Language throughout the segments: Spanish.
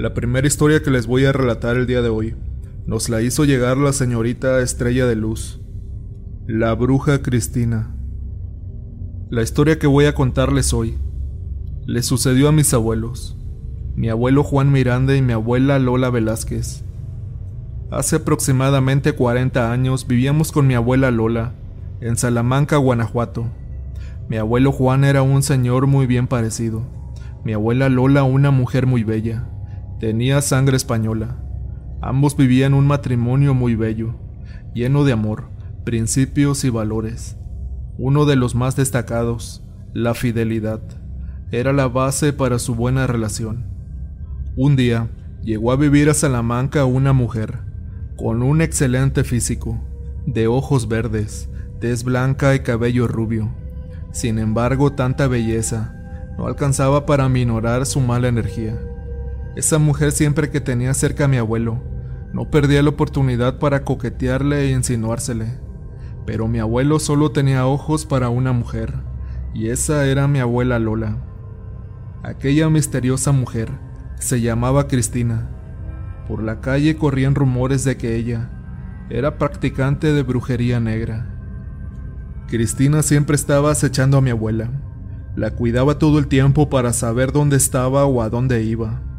La primera historia que les voy a relatar el día de hoy nos la hizo llegar la señorita Estrella de Luz, la bruja Cristina. La historia que voy a contarles hoy le sucedió a mis abuelos, mi abuelo Juan Miranda y mi abuela Lola Velázquez. Hace aproximadamente 40 años vivíamos con mi abuela Lola en Salamanca, Guanajuato. Mi abuelo Juan era un señor muy bien parecido. Mi abuela Lola una mujer muy bella. Tenía sangre española. Ambos vivían un matrimonio muy bello, lleno de amor, principios y valores. Uno de los más destacados, la fidelidad, era la base para su buena relación. Un día llegó a vivir a Salamanca una mujer, con un excelente físico, de ojos verdes, tez blanca y cabello rubio. Sin embargo, tanta belleza no alcanzaba para minorar su mala energía. Esa mujer siempre que tenía cerca a mi abuelo, no perdía la oportunidad para coquetearle e insinuársele. Pero mi abuelo solo tenía ojos para una mujer, y esa era mi abuela Lola. Aquella misteriosa mujer se llamaba Cristina. Por la calle corrían rumores de que ella era practicante de brujería negra. Cristina siempre estaba acechando a mi abuela. La cuidaba todo el tiempo para saber dónde estaba o a dónde iba.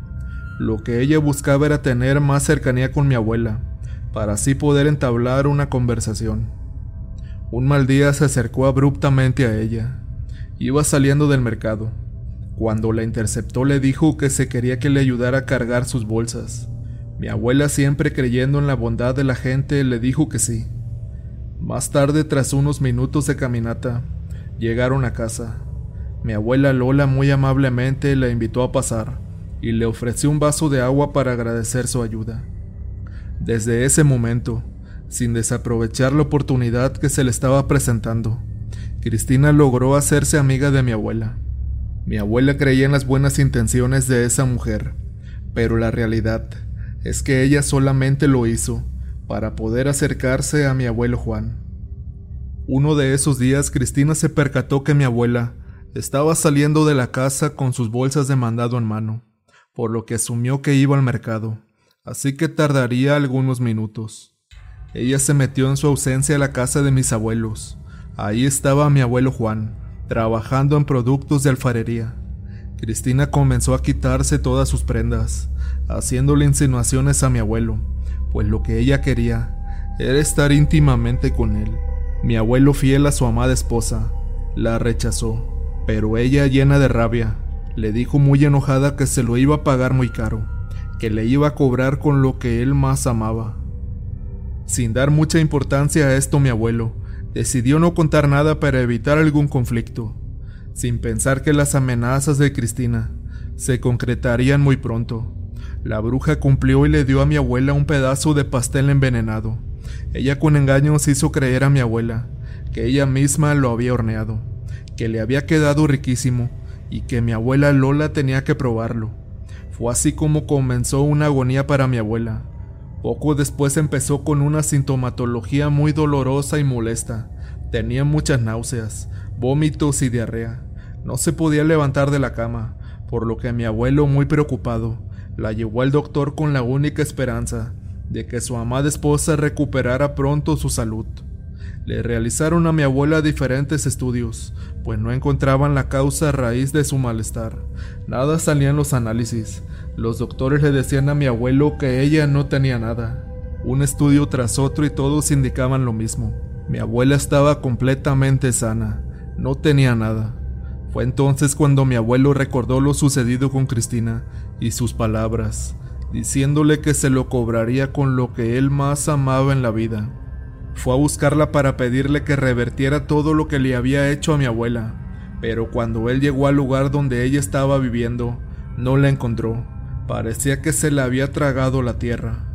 Lo que ella buscaba era tener más cercanía con mi abuela, para así poder entablar una conversación. Un mal día se acercó abruptamente a ella. Iba saliendo del mercado. Cuando la interceptó le dijo que se quería que le ayudara a cargar sus bolsas. Mi abuela, siempre creyendo en la bondad de la gente, le dijo que sí. Más tarde, tras unos minutos de caminata, llegaron a casa. Mi abuela Lola muy amablemente la invitó a pasar y le ofreció un vaso de agua para agradecer su ayuda. Desde ese momento, sin desaprovechar la oportunidad que se le estaba presentando, Cristina logró hacerse amiga de mi abuela. Mi abuela creía en las buenas intenciones de esa mujer, pero la realidad es que ella solamente lo hizo para poder acercarse a mi abuelo Juan. Uno de esos días Cristina se percató que mi abuela estaba saliendo de la casa con sus bolsas de mandado en mano, por lo que asumió que iba al mercado, así que tardaría algunos minutos. Ella se metió en su ausencia a la casa de mis abuelos. Ahí estaba mi abuelo Juan, trabajando en productos de alfarería. Cristina comenzó a quitarse todas sus prendas, haciéndole insinuaciones a mi abuelo, pues lo que ella quería era estar íntimamente con él. Mi abuelo fiel a su amada esposa la rechazó, pero ella llena de rabia le dijo muy enojada que se lo iba a pagar muy caro, que le iba a cobrar con lo que él más amaba. Sin dar mucha importancia a esto mi abuelo decidió no contar nada para evitar algún conflicto, sin pensar que las amenazas de Cristina se concretarían muy pronto. La bruja cumplió y le dio a mi abuela un pedazo de pastel envenenado. Ella con engaños hizo creer a mi abuela que ella misma lo había horneado, que le había quedado riquísimo y que mi abuela Lola tenía que probarlo. Fue así como comenzó una agonía para mi abuela. Poco después empezó con una sintomatología muy dolorosa y molesta. Tenía muchas náuseas, vómitos y diarrea. No se podía levantar de la cama, por lo que mi abuelo, muy preocupado, la llevó al doctor con la única esperanza de que su amada esposa recuperara pronto su salud. Le realizaron a mi abuela diferentes estudios, pues no encontraban la causa raíz de su malestar. Nada salían los análisis. Los doctores le decían a mi abuelo que ella no tenía nada. Un estudio tras otro y todos indicaban lo mismo. Mi abuela estaba completamente sana, no tenía nada. Fue entonces cuando mi abuelo recordó lo sucedido con Cristina y sus palabras, diciéndole que se lo cobraría con lo que él más amaba en la vida. Fue a buscarla para pedirle que revertiera todo lo que le había hecho a mi abuela, pero cuando él llegó al lugar donde ella estaba viviendo, no la encontró. Parecía que se le había tragado la tierra.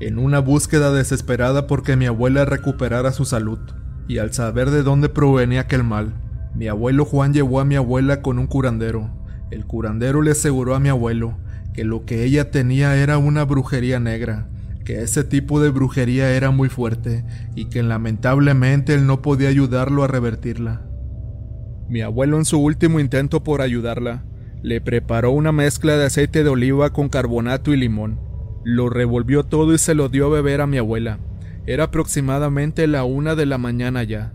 En una búsqueda desesperada porque mi abuela recuperara su salud, y al saber de dónde provenía aquel mal, mi abuelo Juan llevó a mi abuela con un curandero. El curandero le aseguró a mi abuelo que lo que ella tenía era una brujería negra, que ese tipo de brujería era muy fuerte y que lamentablemente él no podía ayudarlo a revertirla. Mi abuelo en su último intento por ayudarla, Le preparó una mezcla de aceite de oliva con carbonato y limón. Lo revolvió todo y se lo dio a beber a mi abuela. Era aproximadamente la una de la mañana ya.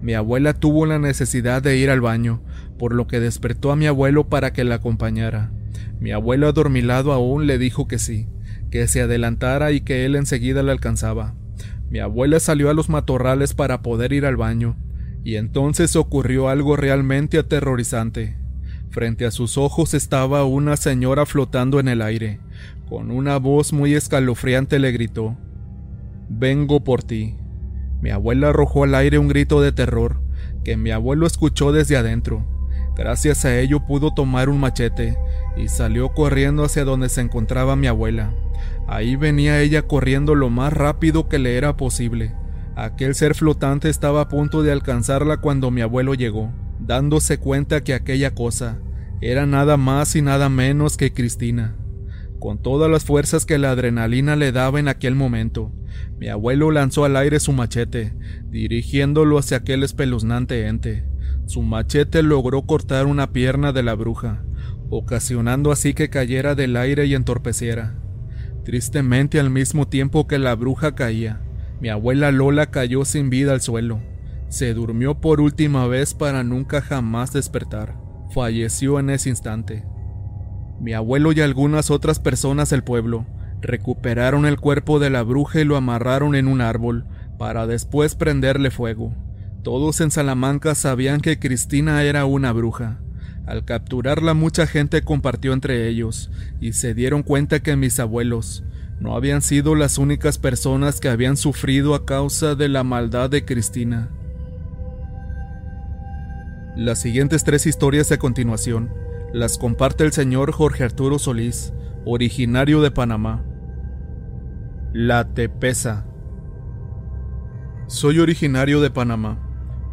Mi abuela tuvo la necesidad de ir al baño, por lo que despertó a mi abuelo para que la acompañara. Mi abuelo adormilado aún le dijo que sí, que se adelantara y que él enseguida le alcanzaba. Mi abuela salió a los matorrales para poder ir al baño, y entonces ocurrió algo realmente aterrorizante. Frente a sus ojos estaba una señora flotando en el aire. Con una voz muy escalofriante le gritó Vengo por ti. Mi abuela arrojó al aire un grito de terror, que mi abuelo escuchó desde adentro. Gracias a ello pudo tomar un machete y salió corriendo hacia donde se encontraba mi abuela. Ahí venía ella corriendo lo más rápido que le era posible. Aquel ser flotante estaba a punto de alcanzarla cuando mi abuelo llegó, dándose cuenta que aquella cosa era nada más y nada menos que Cristina. Con todas las fuerzas que la adrenalina le daba en aquel momento, mi abuelo lanzó al aire su machete, dirigiéndolo hacia aquel espeluznante ente. Su machete logró cortar una pierna de la bruja, ocasionando así que cayera del aire y entorpeciera. Tristemente al mismo tiempo que la bruja caía, mi abuela Lola cayó sin vida al suelo. Se durmió por última vez para nunca jamás despertar. Falleció en ese instante. Mi abuelo y algunas otras personas del pueblo recuperaron el cuerpo de la bruja y lo amarraron en un árbol para después prenderle fuego. Todos en Salamanca sabían que Cristina era una bruja. Al capturarla mucha gente compartió entre ellos y se dieron cuenta que mis abuelos no habían sido las únicas personas que habían sufrido a causa de la maldad de Cristina. Las siguientes tres historias a continuación las comparte el señor Jorge Arturo Solís, originario de Panamá. La Tepesa. Soy originario de Panamá,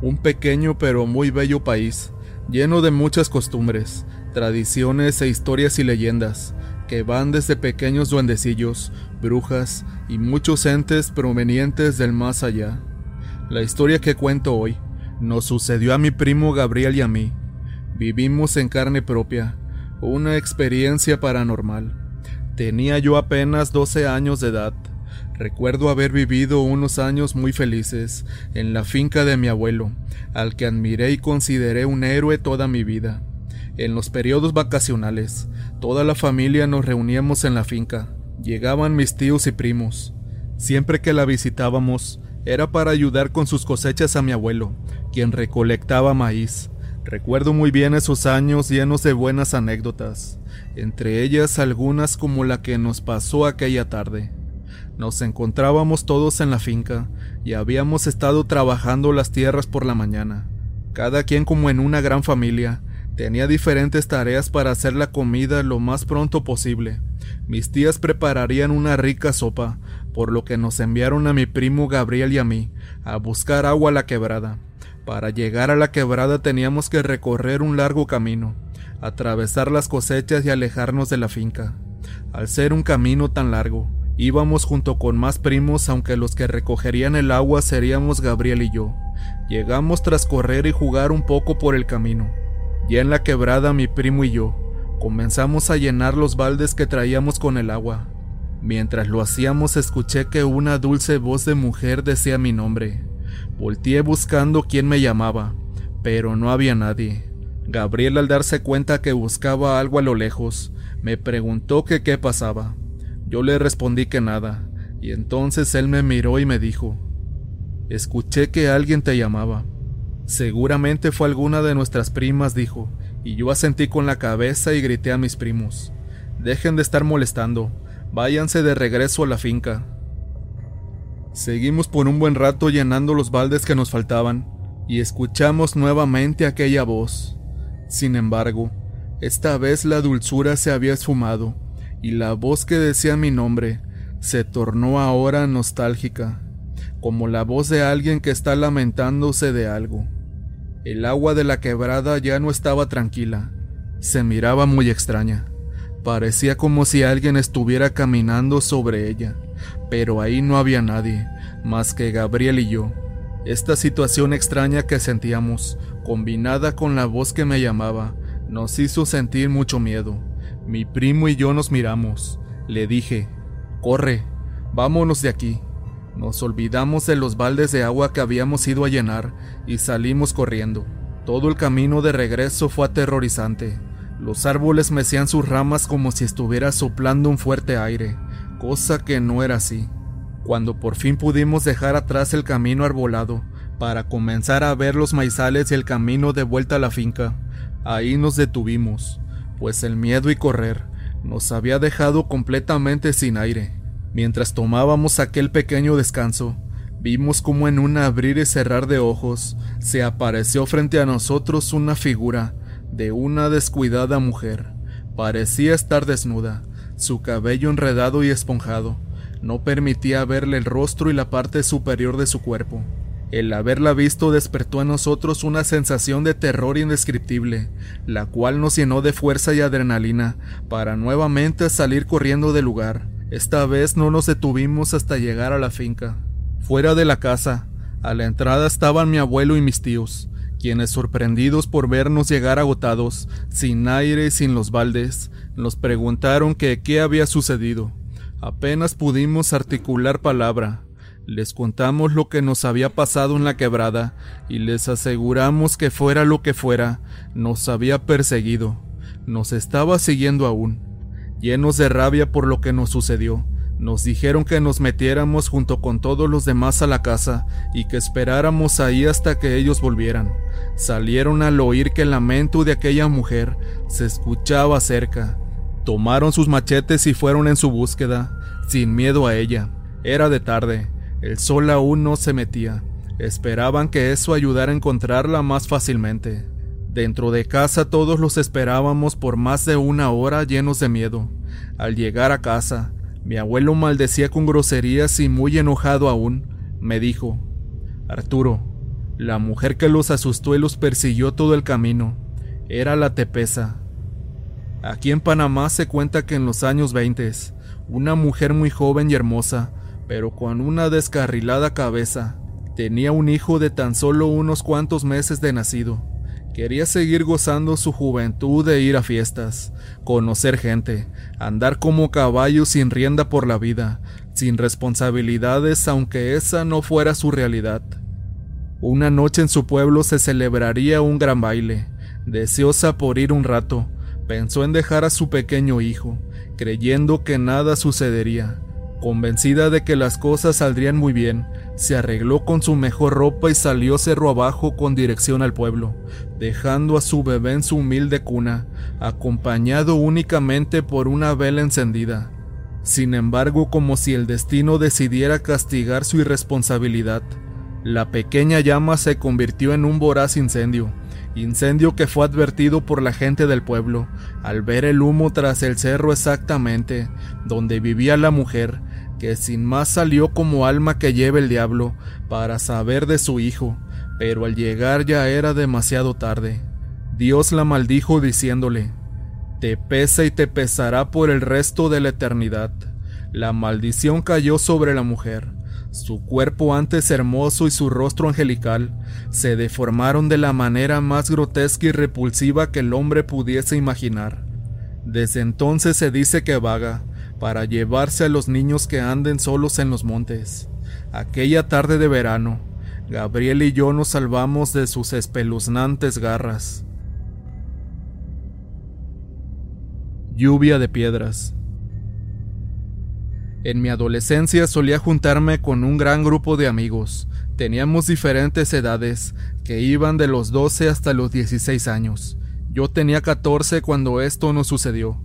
un pequeño pero muy bello país, lleno de muchas costumbres, tradiciones e historias y leyendas, que van desde pequeños duendecillos, brujas y muchos entes provenientes del más allá. La historia que cuento hoy nos sucedió a mi primo Gabriel y a mí. Vivimos en carne propia, una experiencia paranormal. Tenía yo apenas 12 años de edad. Recuerdo haber vivido unos años muy felices en la finca de mi abuelo, al que admiré y consideré un héroe toda mi vida. En los periodos vacacionales, toda la familia nos reuníamos en la finca. Llegaban mis tíos y primos. Siempre que la visitábamos, era para ayudar con sus cosechas a mi abuelo, quien recolectaba maíz. Recuerdo muy bien esos años llenos de buenas anécdotas, entre ellas algunas como la que nos pasó aquella tarde. Nos encontrábamos todos en la finca y habíamos estado trabajando las tierras por la mañana. Cada quien como en una gran familia, tenía diferentes tareas para hacer la comida lo más pronto posible. Mis tías prepararían una rica sopa, por lo que nos enviaron a mi primo Gabriel y a mí a buscar agua a la quebrada. Para llegar a la quebrada teníamos que recorrer un largo camino, atravesar las cosechas y alejarnos de la finca. Al ser un camino tan largo, íbamos junto con más primos aunque los que recogerían el agua seríamos Gabriel y yo. Llegamos tras correr y jugar un poco por el camino. Ya en la quebrada mi primo y yo comenzamos a llenar los baldes que traíamos con el agua. Mientras lo hacíamos escuché que una dulce voz de mujer decía mi nombre. Volteé buscando quién me llamaba, pero no había nadie. Gabriel al darse cuenta que buscaba algo a lo lejos, me preguntó que qué pasaba. Yo le respondí que nada, y entonces él me miró y me dijo, Escuché que alguien te llamaba. Seguramente fue alguna de nuestras primas, dijo, y yo asentí con la cabeza y grité a mis primos, Dejen de estar molestando, váyanse de regreso a la finca. Seguimos por un buen rato llenando los baldes que nos faltaban, y escuchamos nuevamente aquella voz. Sin embargo, esta vez la dulzura se había esfumado, y la voz que decía mi nombre se tornó ahora nostálgica, como la voz de alguien que está lamentándose de algo. El agua de la quebrada ya no estaba tranquila, se miraba muy extraña. Parecía como si alguien estuviera caminando sobre ella pero ahí no había nadie, más que Gabriel y yo. Esta situación extraña que sentíamos, combinada con la voz que me llamaba, Nos hizo sentir mucho miedo. Mi primo y yo nos miramos. Le dije, corre, vámonos de aquí. Nos olvidamos de los baldes de agua que habíamos ido a llenar y salimos corriendo. Todo el camino de regreso fue aterrorizante. Los árboles mecían sus ramas como si estuviera soplando un fuerte aire, cosa que no era así. Cuando por fin pudimos dejar atrás el camino arbolado para comenzar a ver los maizales y el camino de vuelta a la finca, ahí nos detuvimos, pues el miedo y correr nos había dejado completamente sin aire. Mientras tomábamos aquel pequeño descanso, vimos como en un abrir y cerrar de ojos se apareció frente a nosotros una figura de una descuidada mujer. Parecía estar desnuda, su cabello enredado y esponjado no permitía verle el rostro y la parte superior de su cuerpo. El haberla visto despertó en nosotros una sensación de terror indescriptible, la cual nos llenó de fuerza y adrenalina para nuevamente salir corriendo del lugar. Esta vez no nos detuvimos hasta llegar a la finca. Fuera de la casa, a la entrada estaban mi abuelo y mis tíos, quienes sorprendidos por vernos llegar agotados, sin aire y sin los baldes, nos preguntaron que qué había sucedido. Apenas pudimos articular palabra. Les contamos lo que nos había pasado en la quebrada y les aseguramos que fuera lo que fuera, nos había perseguido, nos estaba siguiendo aún llenos de rabia por lo que nos sucedió. Nos dijeron que nos metiéramos junto con todos los demás a la casa y que esperáramos ahí hasta que ellos volvieran. Salieron al oír que el lamento de aquella mujer se escuchaba cerca. Tomaron sus machetes y fueron en su búsqueda, sin miedo a ella. Era de tarde, el sol aún no se metía. Esperaban que eso ayudara a encontrarla más fácilmente. Dentro de casa todos los esperábamos por más de una hora llenos de miedo. Al llegar a casa, mi abuelo maldecía con groserías y muy enojado aún, me dijo, Arturo, la mujer que los asustó y los persiguió todo el camino, era la Tepesa. Aquí en Panamá se cuenta que en los años 20, una mujer muy joven y hermosa, pero con una descarrilada cabeza, tenía un hijo de tan solo unos cuantos meses de nacido. Quería seguir gozando su juventud de ir a fiestas, conocer gente, andar como caballo sin rienda por la vida, sin responsabilidades aunque esa no fuera su realidad. Una noche en su pueblo se celebraría un gran baile. Deseosa por ir un rato, pensó en dejar a su pequeño hijo, creyendo que nada sucedería. Convencida de que las cosas saldrían muy bien, se arregló con su mejor ropa y salió cerro abajo con dirección al pueblo, dejando a su bebé en su humilde cuna, acompañado únicamente por una vela encendida. Sin embargo, como si el destino decidiera castigar su irresponsabilidad, la pequeña llama se convirtió en un voraz incendio, incendio que fue advertido por la gente del pueblo al ver el humo tras el cerro exactamente donde vivía la mujer que sin más salió como alma que lleva el diablo para saber de su hijo, pero al llegar ya era demasiado tarde. Dios la maldijo diciéndole, Te pesa y te pesará por el resto de la eternidad. La maldición cayó sobre la mujer. Su cuerpo antes hermoso y su rostro angelical se deformaron de la manera más grotesca y repulsiva que el hombre pudiese imaginar. Desde entonces se dice que vaga, para llevarse a los niños que anden solos en los montes. Aquella tarde de verano, Gabriel y yo nos salvamos de sus espeluznantes garras. Lluvia de piedras. En mi adolescencia solía juntarme con un gran grupo de amigos. Teníamos diferentes edades, que iban de los 12 hasta los 16 años. Yo tenía 14 cuando esto nos sucedió.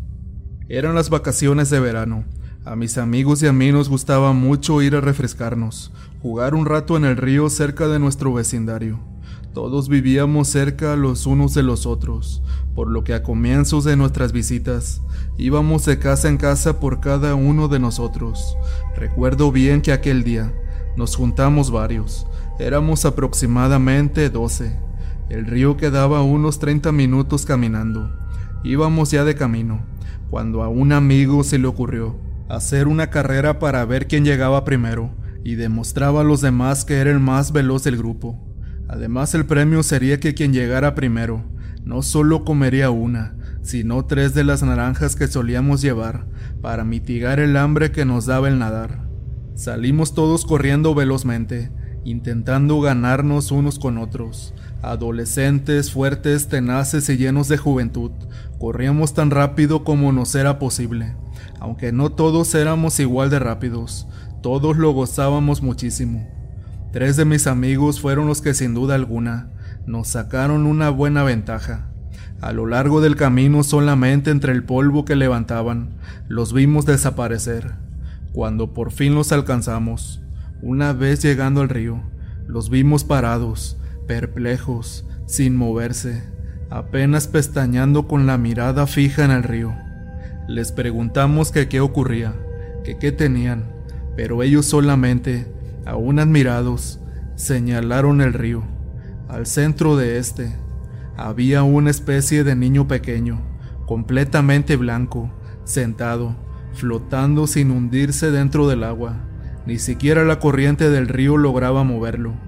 Eran las vacaciones de verano. A mis amigos y a mí nos gustaba mucho ir a refrescarnos, jugar un rato en el río cerca de nuestro vecindario. Todos vivíamos cerca los unos de los otros, por lo que a comienzos de nuestras visitas íbamos de casa en casa por cada uno de nosotros. Recuerdo bien que aquel día nos juntamos varios, éramos aproximadamente doce. El río quedaba unos 30 minutos caminando. Íbamos ya de camino cuando a un amigo se le ocurrió hacer una carrera para ver quién llegaba primero y demostraba a los demás que era el más veloz del grupo. Además el premio sería que quien llegara primero no solo comería una, sino tres de las naranjas que solíamos llevar para mitigar el hambre que nos daba el nadar. Salimos todos corriendo velozmente, intentando ganarnos unos con otros. Adolescentes, fuertes, tenaces y llenos de juventud, corríamos tan rápido como nos era posible. Aunque no todos éramos igual de rápidos, todos lo gozábamos muchísimo. Tres de mis amigos fueron los que sin duda alguna nos sacaron una buena ventaja. A lo largo del camino solamente entre el polvo que levantaban, los vimos desaparecer. Cuando por fin los alcanzamos, una vez llegando al río, los vimos parados, perplejos, sin moverse, apenas pestañando con la mirada fija en el río. Les preguntamos qué ocurría, que qué tenían, pero ellos solamente, aún admirados, señalaron el río. Al centro de este, había una especie de niño pequeño, completamente blanco, sentado, flotando sin hundirse dentro del agua. Ni siquiera la corriente del río lograba moverlo.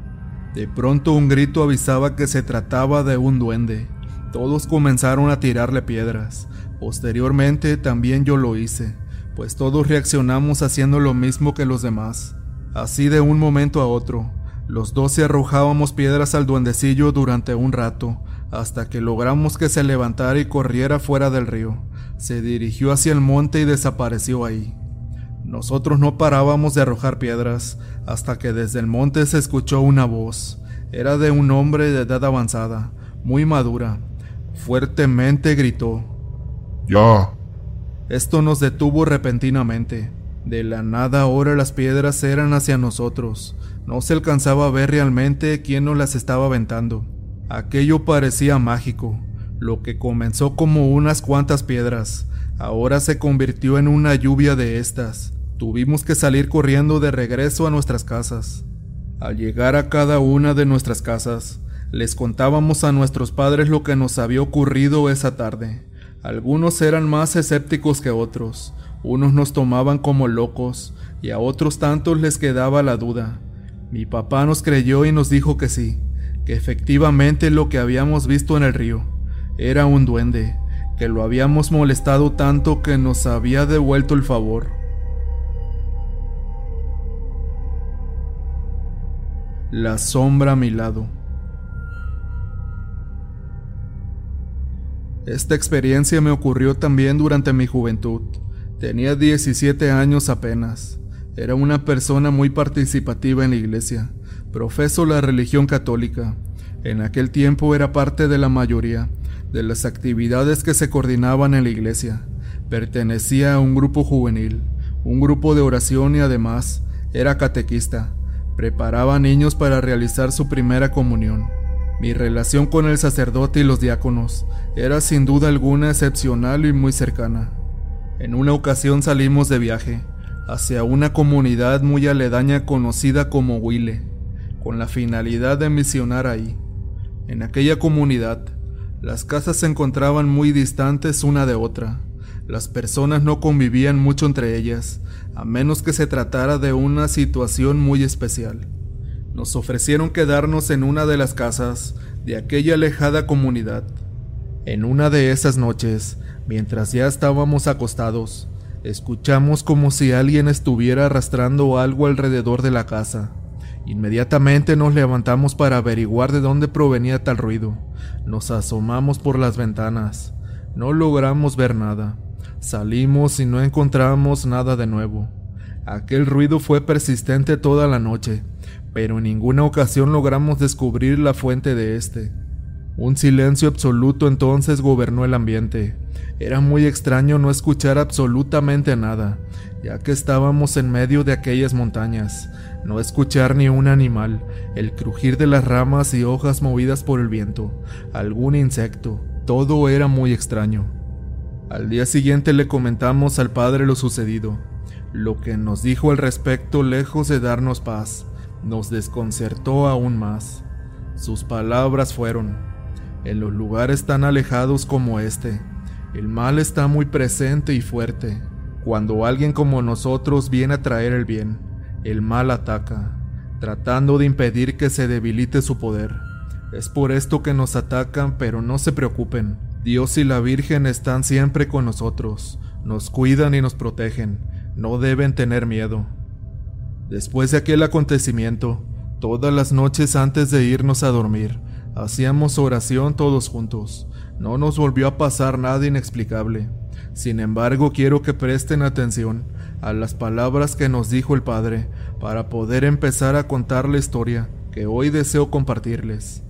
De pronto un grito avisaba que se trataba de un duende. Todos comenzaron a tirarle piedras. Posteriormente también yo lo hice, pues todos reaccionamos haciendo lo mismo que los demás. Así de un momento a otro, los dos se arrojábamos piedras al duendecillo durante un rato, hasta que logramos que se levantara y corriera fuera del río. Se dirigió hacia el monte y desapareció ahí. Nosotros no parábamos de arrojar piedras hasta que desde el monte se escuchó una voz. Era de un hombre de edad avanzada, muy madura. Fuertemente gritó. Ya. Esto nos detuvo repentinamente. De la nada ahora las piedras eran hacia nosotros. No se alcanzaba a ver realmente quién nos las estaba aventando. Aquello parecía mágico. Lo que comenzó como unas cuantas piedras, ahora se convirtió en una lluvia de estas. Tuvimos que salir corriendo de regreso a nuestras casas. Al llegar a cada una de nuestras casas, les contábamos a nuestros padres lo que nos había ocurrido esa tarde. Algunos eran más escépticos que otros, unos nos tomaban como locos y a otros tantos les quedaba la duda. Mi papá nos creyó y nos dijo que sí, que efectivamente lo que habíamos visto en el río era un duende, que lo habíamos molestado tanto que nos había devuelto el favor. La sombra a mi lado. Esta experiencia me ocurrió también durante mi juventud. Tenía 17 años apenas. Era una persona muy participativa en la iglesia. Profeso la religión católica. En aquel tiempo era parte de la mayoría de las actividades que se coordinaban en la iglesia. Pertenecía a un grupo juvenil, un grupo de oración y además era catequista. Preparaba niños para realizar su primera comunión. Mi relación con el sacerdote y los diáconos era sin duda alguna excepcional y muy cercana. En una ocasión salimos de viaje hacia una comunidad muy aledaña conocida como Huile con la finalidad de misionar ahí. En aquella comunidad, las casas se encontraban muy distantes una de otra. Las personas no convivían mucho entre ellas, a menos que se tratara de una situación muy especial. Nos ofrecieron quedarnos en una de las casas de aquella alejada comunidad. En una de esas noches, mientras ya estábamos acostados, escuchamos como si alguien estuviera arrastrando algo alrededor de la casa. Inmediatamente nos levantamos para averiguar de dónde provenía tal ruido. Nos asomamos por las ventanas. No logramos ver nada. Salimos y no encontramos nada de nuevo. Aquel ruido fue persistente toda la noche, pero en ninguna ocasión logramos descubrir la fuente de este. Un silencio absoluto entonces gobernó el ambiente. Era muy extraño no escuchar absolutamente nada, ya que estábamos en medio de aquellas montañas, no escuchar ni un animal, el crujir de las ramas y hojas movidas por el viento, algún insecto, todo era muy extraño. Al día siguiente le comentamos al padre lo sucedido. Lo que nos dijo al respecto, lejos de darnos paz, nos desconcertó aún más. Sus palabras fueron, en los lugares tan alejados como este, el mal está muy presente y fuerte. Cuando alguien como nosotros viene a traer el bien, el mal ataca, tratando de impedir que se debilite su poder. Es por esto que nos atacan, pero no se preocupen. Dios y la Virgen están siempre con nosotros, nos cuidan y nos protegen. No deben tener miedo. Después de aquel acontecimiento, todas las noches antes de irnos a dormir, hacíamos oración todos juntos. No nos volvió a pasar nada inexplicable. Sin embargo, quiero que presten atención a las palabras que nos dijo el Padre para poder empezar a contar la historia que hoy deseo compartirles.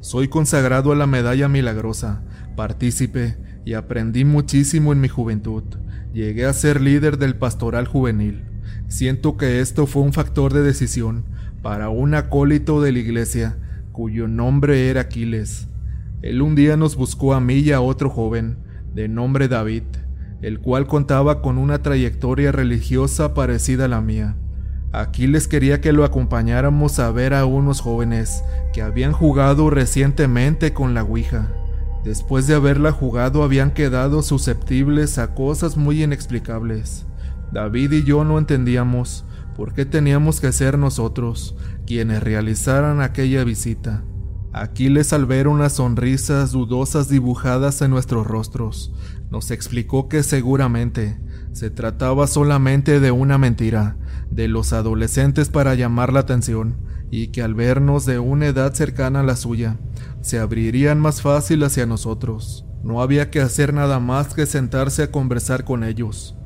Soy consagrado a la medalla milagrosa, partícipe y aprendí muchísimo en mi juventud. Llegué a ser líder del pastoral juvenil. Siento que esto fue un factor de decisión para un acólito de la iglesia cuyo nombre era Aquiles. Él un día nos buscó a mí y a otro joven, de nombre David, el cual contaba con una trayectoria religiosa parecida a la mía. Aquiles quería que lo acompañáramos a ver a unos jóvenes que habían jugado recientemente con la Ouija. Después de haberla jugado habían quedado susceptibles a cosas muy inexplicables. David y yo no entendíamos por qué teníamos que ser nosotros quienes realizaran aquella visita. Aquiles al ver unas sonrisas dudosas dibujadas en nuestros rostros, nos explicó que seguramente se trataba solamente de una mentira de los adolescentes para llamar la atención y que al vernos de una edad cercana a la suya, se abrirían más fácil hacia nosotros. No había que hacer nada más que sentarse a conversar con ellos.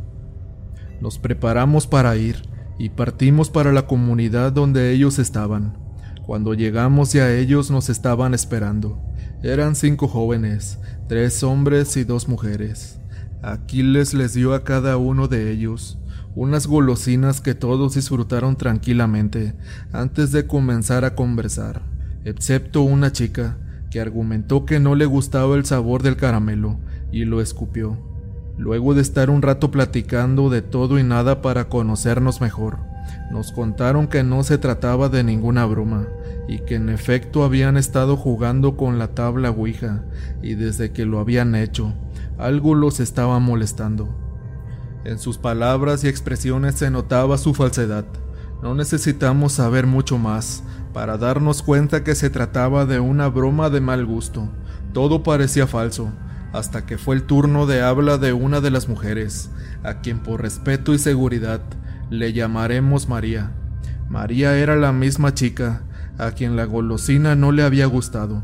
Nos preparamos para ir y partimos para la comunidad donde ellos estaban. Cuando llegamos ya ellos nos estaban esperando. Eran cinco jóvenes, tres hombres y dos mujeres. Aquiles les dio a cada uno de ellos unas golosinas que todos disfrutaron tranquilamente antes de comenzar a conversar, excepto una chica que argumentó que no le gustaba el sabor del caramelo y lo escupió. Luego de estar un rato platicando de todo y nada para conocernos mejor, nos contaron que no se trataba de ninguna broma y que en efecto habían estado jugando con la tabla Ouija y desde que lo habían hecho, algo los estaba molestando. En sus palabras y expresiones se notaba su falsedad. No necesitamos saber mucho más para darnos cuenta que se trataba de una broma de mal gusto. Todo parecía falso, hasta que fue el turno de habla de una de las mujeres, a quien por respeto y seguridad le llamaremos María. María era la misma chica a quien la golosina no le había gustado.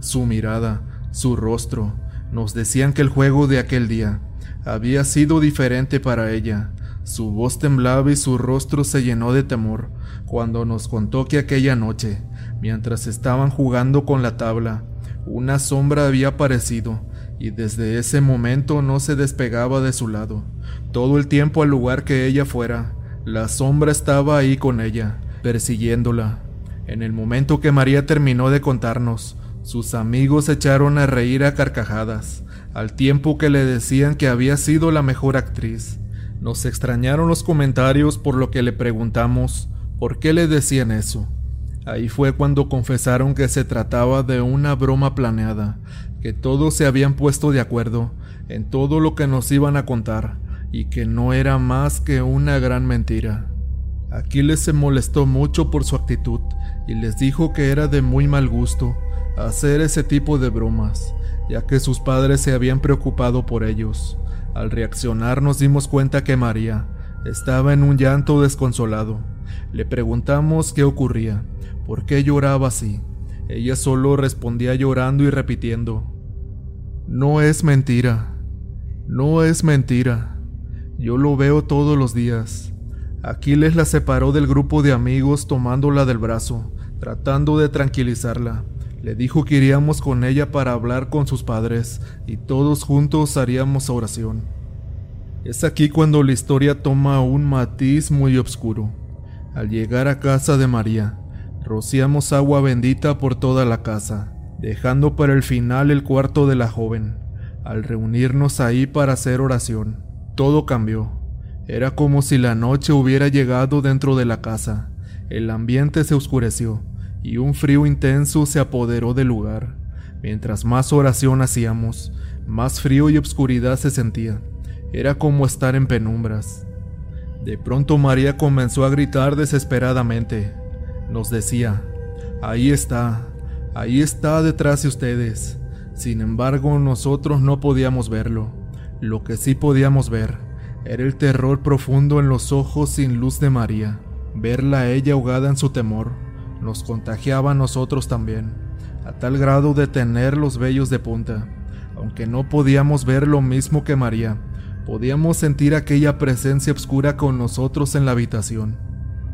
Su mirada, su rostro, nos decían que el juego de aquel día había sido diferente para ella. Su voz temblaba y su rostro se llenó de temor cuando nos contó que aquella noche, mientras estaban jugando con la tabla, una sombra había aparecido y desde ese momento no se despegaba de su lado. Todo el tiempo al lugar que ella fuera, la sombra estaba ahí con ella, persiguiéndola. En el momento que María terminó de contarnos, sus amigos echaron a reír a carcajadas, al tiempo que le decían que había sido la mejor actriz. Nos extrañaron los comentarios por lo que le preguntamos por qué le decían eso. Ahí fue cuando confesaron que se trataba de una broma planeada, que todos se habían puesto de acuerdo en todo lo que nos iban a contar y que no era más que una gran mentira. Aquiles se molestó mucho por su actitud y les dijo que era de muy mal gusto hacer ese tipo de bromas, ya que sus padres se habían preocupado por ellos. Al reaccionar nos dimos cuenta que María estaba en un llanto desconsolado. Le preguntamos qué ocurría, por qué lloraba así. Ella solo respondía llorando y repitiendo, No es mentira, no es mentira, yo lo veo todos los días. Aquiles la separó del grupo de amigos tomándola del brazo, tratando de tranquilizarla. Le dijo que iríamos con ella para hablar con sus padres y todos juntos haríamos oración. Es aquí cuando la historia toma un matiz muy oscuro. Al llegar a casa de María, rociamos agua bendita por toda la casa, dejando para el final el cuarto de la joven. Al reunirnos ahí para hacer oración, todo cambió. Era como si la noche hubiera llegado dentro de la casa. El ambiente se oscureció y un frío intenso se apoderó del lugar. Mientras más oración hacíamos, más frío y obscuridad se sentía. Era como estar en penumbras. De pronto María comenzó a gritar desesperadamente. Nos decía, ahí está, Ahí está detrás de ustedes. Sin embargo, nosotros no podíamos verlo. Lo que sí podíamos ver era el terror profundo en los ojos sin luz de María. Verla a ella ahogada en su temor nos contagiaba a nosotros también, a tal grado de tener los vellos de punta. Aunque no podíamos ver lo mismo que María, podíamos sentir aquella presencia oscura con nosotros en la habitación.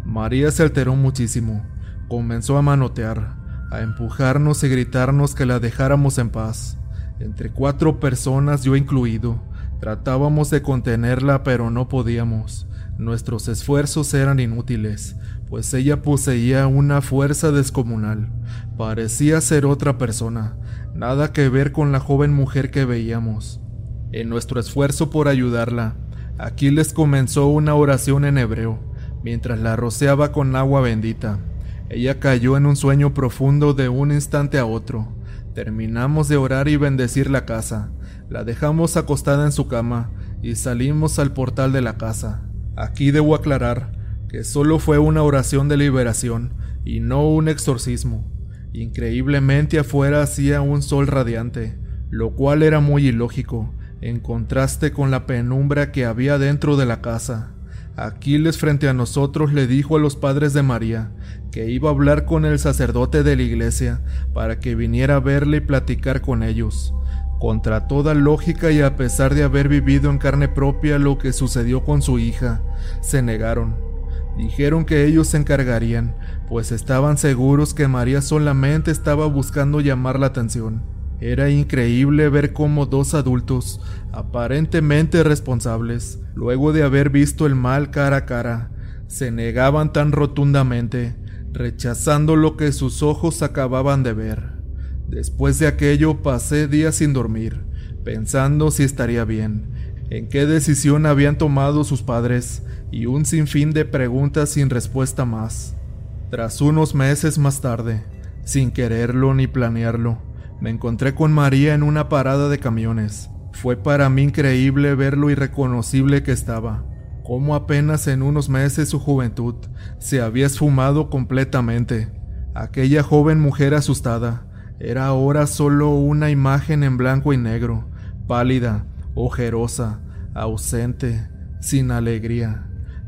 María se alteró muchísimo, comenzó a manotear, a empujarnos y gritarnos que la dejáramos en paz. Entre cuatro personas, yo incluido, tratábamos de contenerla pero no podíamos. Nuestros esfuerzos eran inútiles, pues ella poseía una fuerza descomunal. Parecía ser otra persona, nada que ver con la joven mujer que veíamos. En nuestro esfuerzo por ayudarla, Aquiles comenzó una oración en hebreo, mientras la rociaba con agua bendita. Ella cayó en un sueño profundo de un instante a otro. Terminamos de orar y bendecir la casa. La dejamos acostada en su cama y salimos al portal de la casa. Aquí debo aclarar que solo fue una oración de liberación y no un exorcismo. Increíblemente afuera hacía un sol radiante, lo cual era muy ilógico, en contraste con la penumbra que había dentro de la casa. Aquiles frente a nosotros le dijo a los padres de María que iba a hablar con el sacerdote de la iglesia para que viniera a verle y platicar con ellos. Contra toda lógica y a pesar de haber vivido en carne propia lo que sucedió con su hija, se negaron. Dijeron que ellos se encargarían, pues estaban seguros que María solamente estaba buscando llamar la atención. Era increíble ver cómo dos adultos, aparentemente responsables, luego de haber visto el mal cara a cara, se negaban tan rotundamente, rechazando lo que sus ojos acababan de ver. Después de aquello pasé días sin dormir, pensando si estaría bien, en qué decisión habían tomado sus padres y un sinfín de preguntas sin respuesta más. Tras unos meses más tarde, sin quererlo ni planearlo, me encontré con María en una parada de camiones. Fue para mí increíble ver lo irreconocible que estaba, cómo apenas en unos meses su juventud se había esfumado completamente. Aquella joven mujer asustada era ahora solo una imagen en blanco y negro, pálida, ojerosa, ausente, sin alegría.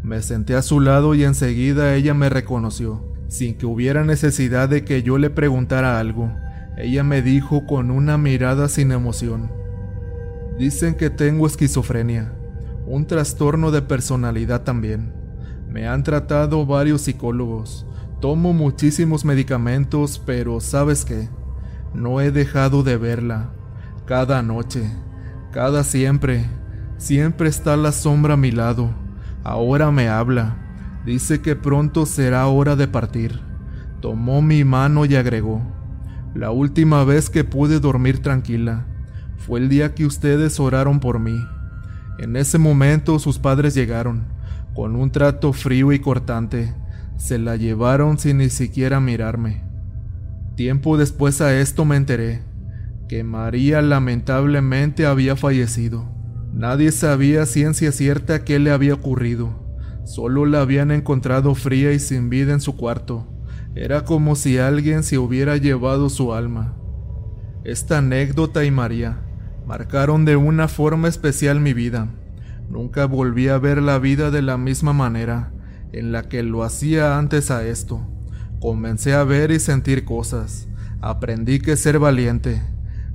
Me senté a su lado y enseguida ella me reconoció, sin que hubiera necesidad de que yo le preguntara algo. Ella me dijo con una mirada sin emoción. Dicen que tengo esquizofrenia, un trastorno de personalidad también. Me han tratado varios psicólogos. Tomo muchísimos medicamentos, pero ¿sabes qué? No he dejado de verla. Cada noche, cada siempre, siempre está la sombra a mi lado. Ahora me habla. Dice que pronto será hora de partir. Tomó mi mano y agregó. La última vez que pude dormir tranquila fue el día que ustedes oraron por mí. En ese momento sus padres llegaron, con un trato frío y cortante. Se la llevaron sin ni siquiera mirarme. Tiempo después a esto me enteré que María lamentablemente había fallecido. Nadie sabía ciencia cierta qué le había ocurrido. Solo la habían encontrado fría y sin vida en su cuarto. Era como si alguien se hubiera llevado su alma. Esta anécdota y María marcaron de una forma especial mi vida. Nunca volví a ver la vida de la misma manera en la que lo hacía antes a esto. Comencé a ver y sentir cosas. Aprendí que ser valiente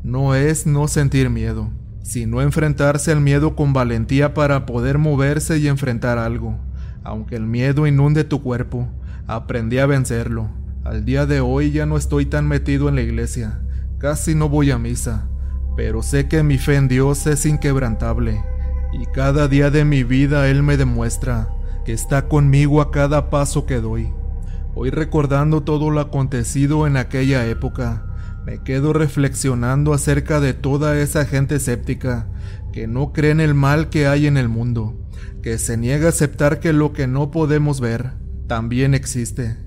no es no sentir miedo, sino enfrentarse al miedo con valentía para poder moverse y enfrentar algo. Aunque el miedo inunde tu cuerpo, aprendí a vencerlo. Al día de hoy ya no estoy tan metido en la iglesia, casi no voy a misa, pero sé que mi fe en Dios es inquebrantable, y cada día de mi vida Él me demuestra que está conmigo a cada paso que doy. Hoy recordando todo lo acontecido en aquella época, me quedo reflexionando acerca de toda esa gente escéptica que no cree en el mal que hay en el mundo, que se niega a aceptar que lo que no podemos ver también existe.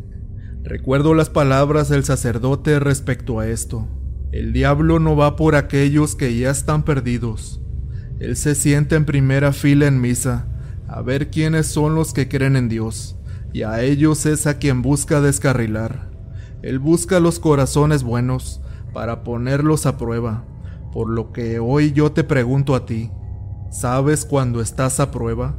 Recuerdo las palabras del sacerdote respecto a esto. El diablo no va por aquellos que ya están perdidos. Él se sienta en primera fila en misa a ver quiénes son los que creen en Dios y a ellos es a quien busca descarrilar. Él busca los corazones buenos para ponerlos a prueba, por lo que hoy yo te pregunto a ti, ¿sabes cuándo estás a prueba?